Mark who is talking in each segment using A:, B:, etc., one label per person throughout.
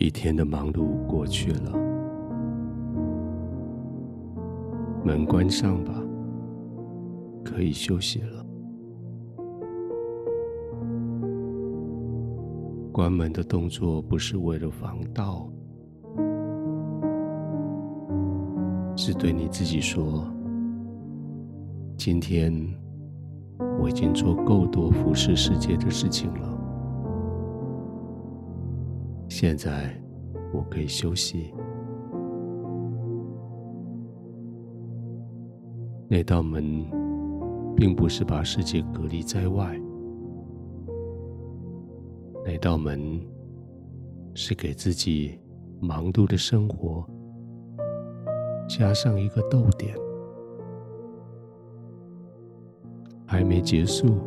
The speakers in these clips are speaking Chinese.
A: 一天的忙碌过去了，门关上吧，可以休息了。关门的动作不是为了防盗，是对你自己说：今天我已经做够多服侍世界的事情了。现在我可以休息。那道门并不是把世界隔离在外，那道门是给自己忙碌的生活加上一个逗点。还没结束，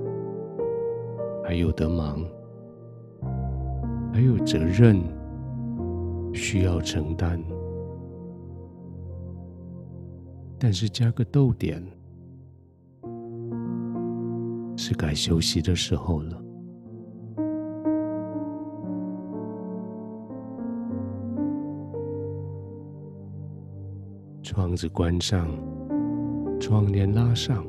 A: 还有得忙。还有责任需要承担，但是加个逗点，是该休息的时候了。窗子关上，窗帘拉上，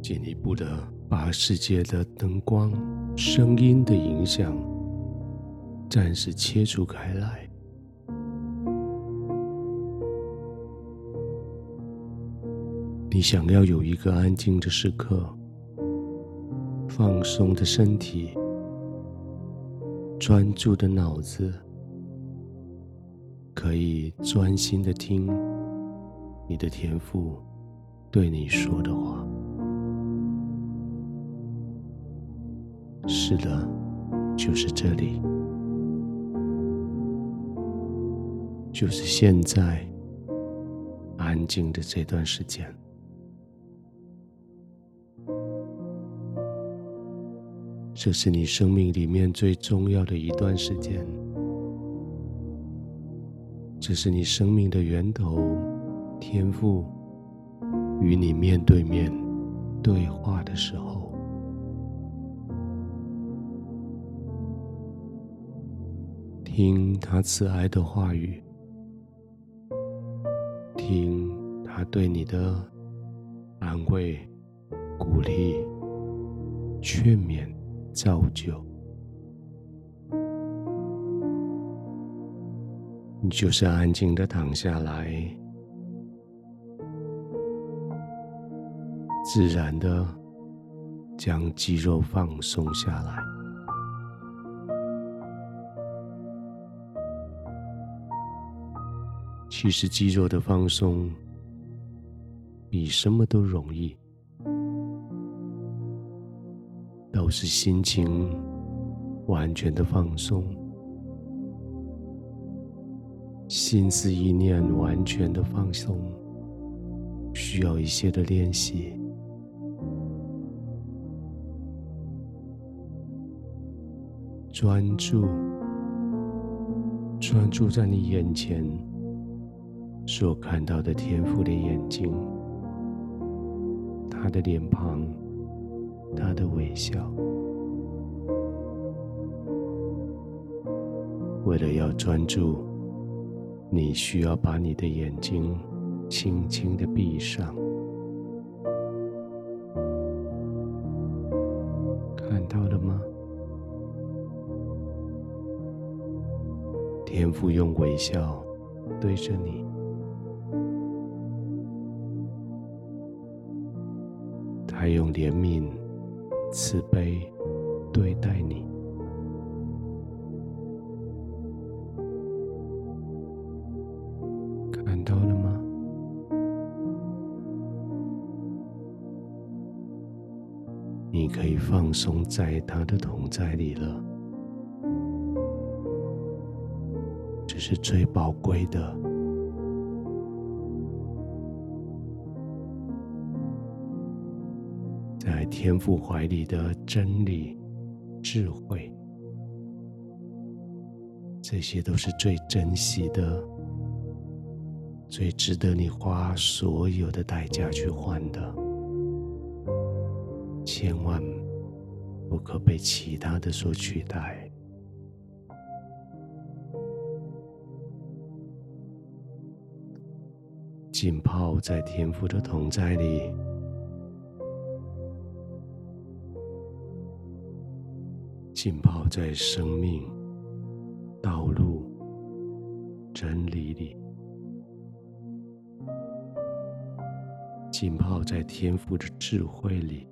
A: 进一步的把世界的灯光、声音的影响。暂时切除开来。你想要有一个安静的时刻，放松的身体，专注的脑子，可以专心的听你的天赋对你说的话。是的，就是这里。就是现在，安静的这段时间，这是你生命里面最重要的一段时间，这是你生命的源头，天赋与你面对面对话的时候，听他慈爱的话语。听他对你的安慰、鼓励、劝勉、造就，你就是安静的躺下来，自然的将肌肉放松下来。其实肌肉的放松比什么都容易，都是心情完全的放松，心思意念完全的放松，需要一些的练习，专注，专注在你眼前。所看到的天父的眼睛，他的脸庞，他的微笑。为了要专注，你需要把你的眼睛轻轻的闭上。看到了吗？天父用微笑对着你。还用怜悯、慈悲对待你，看到了吗？你可以放松在他的同在里了，这是最宝贵的。在天赋怀里的真理智慧这些都是最珍惜的最值得你花所有的代价去换的千万不可被其他的所取代。浸泡在天赋的同在里浸泡在生命、道路、真理里，浸泡在天赋的智慧里，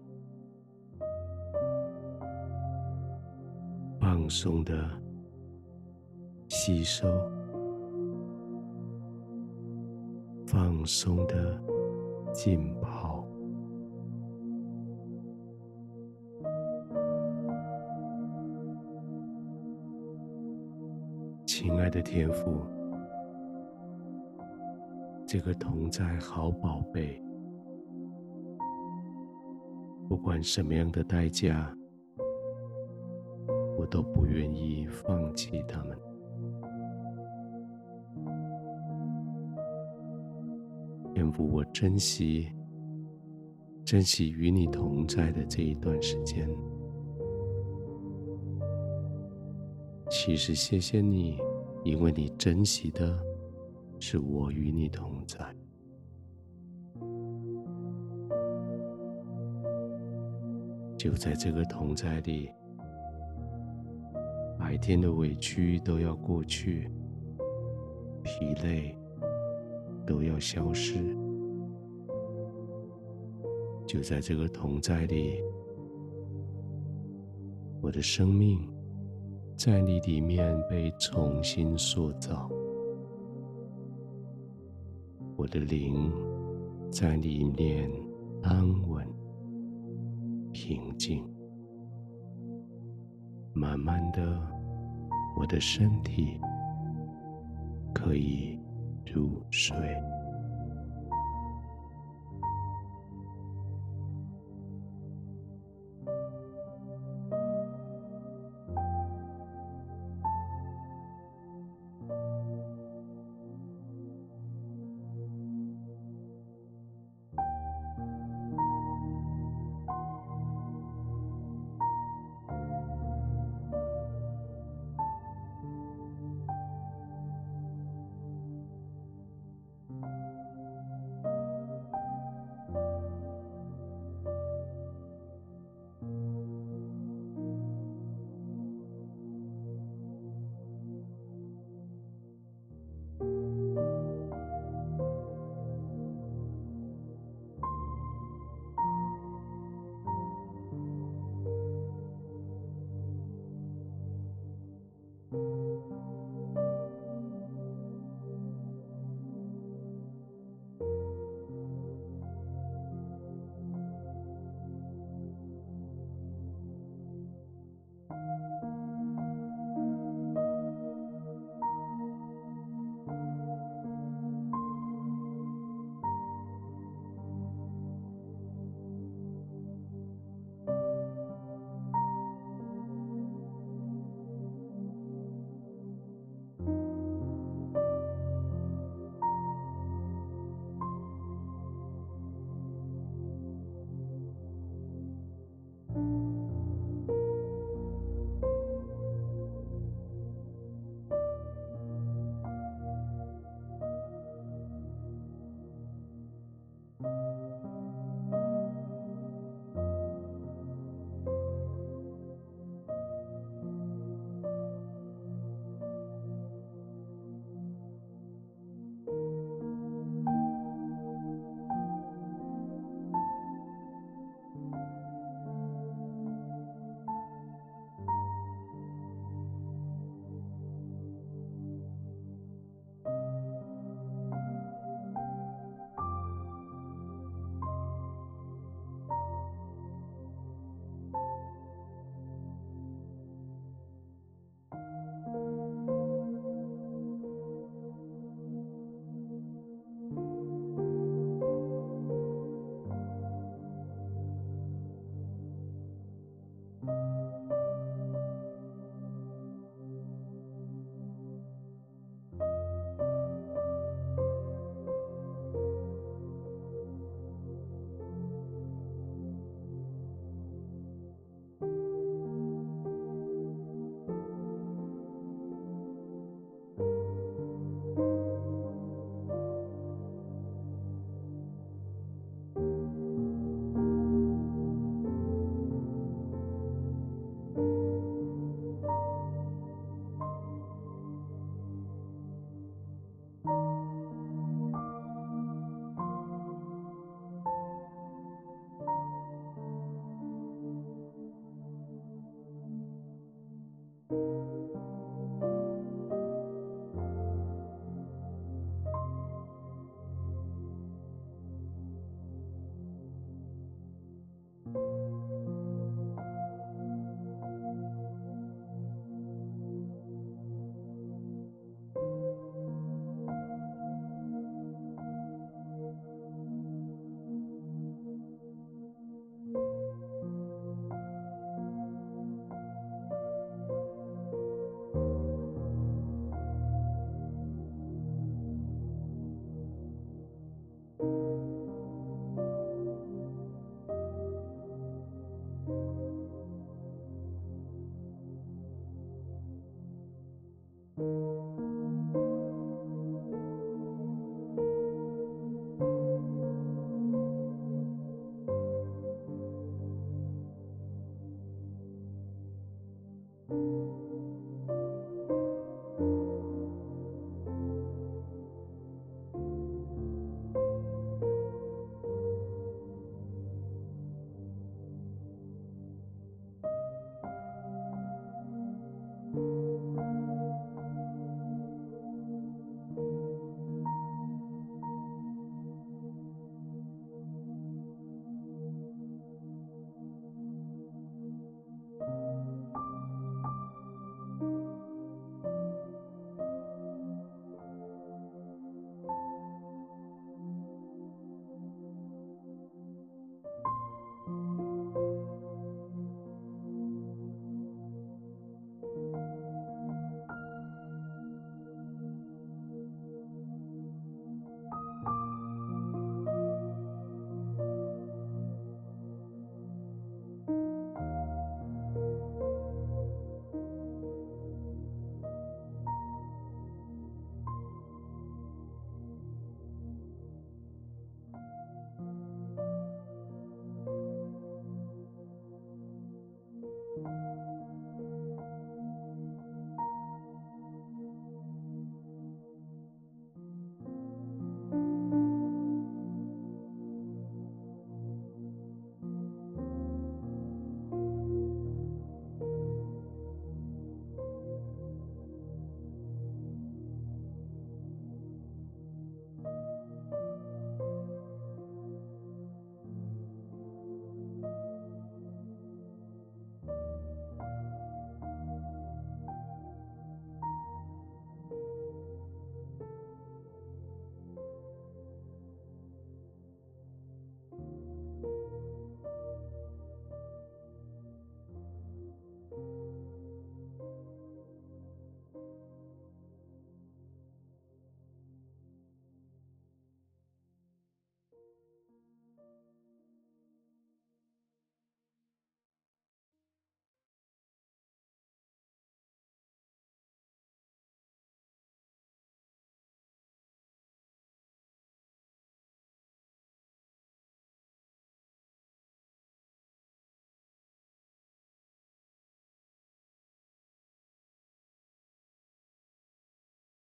A: 放松的吸收。放松的浸泡，的天赋，这个同在好宝贝，不管什么样的代价，我都不愿意放弃他们。天赋，我珍惜，珍惜与你同在的这一段时间。其实，谢谢你，因为你珍惜的是我与你同在。就在这个同在里，白天的委屈都要过去，疲累。都要消失。就在这个同在里，我的生命在你里面被重新塑造，我的灵在里面安稳平静。慢慢的，我的身体可以。入睡。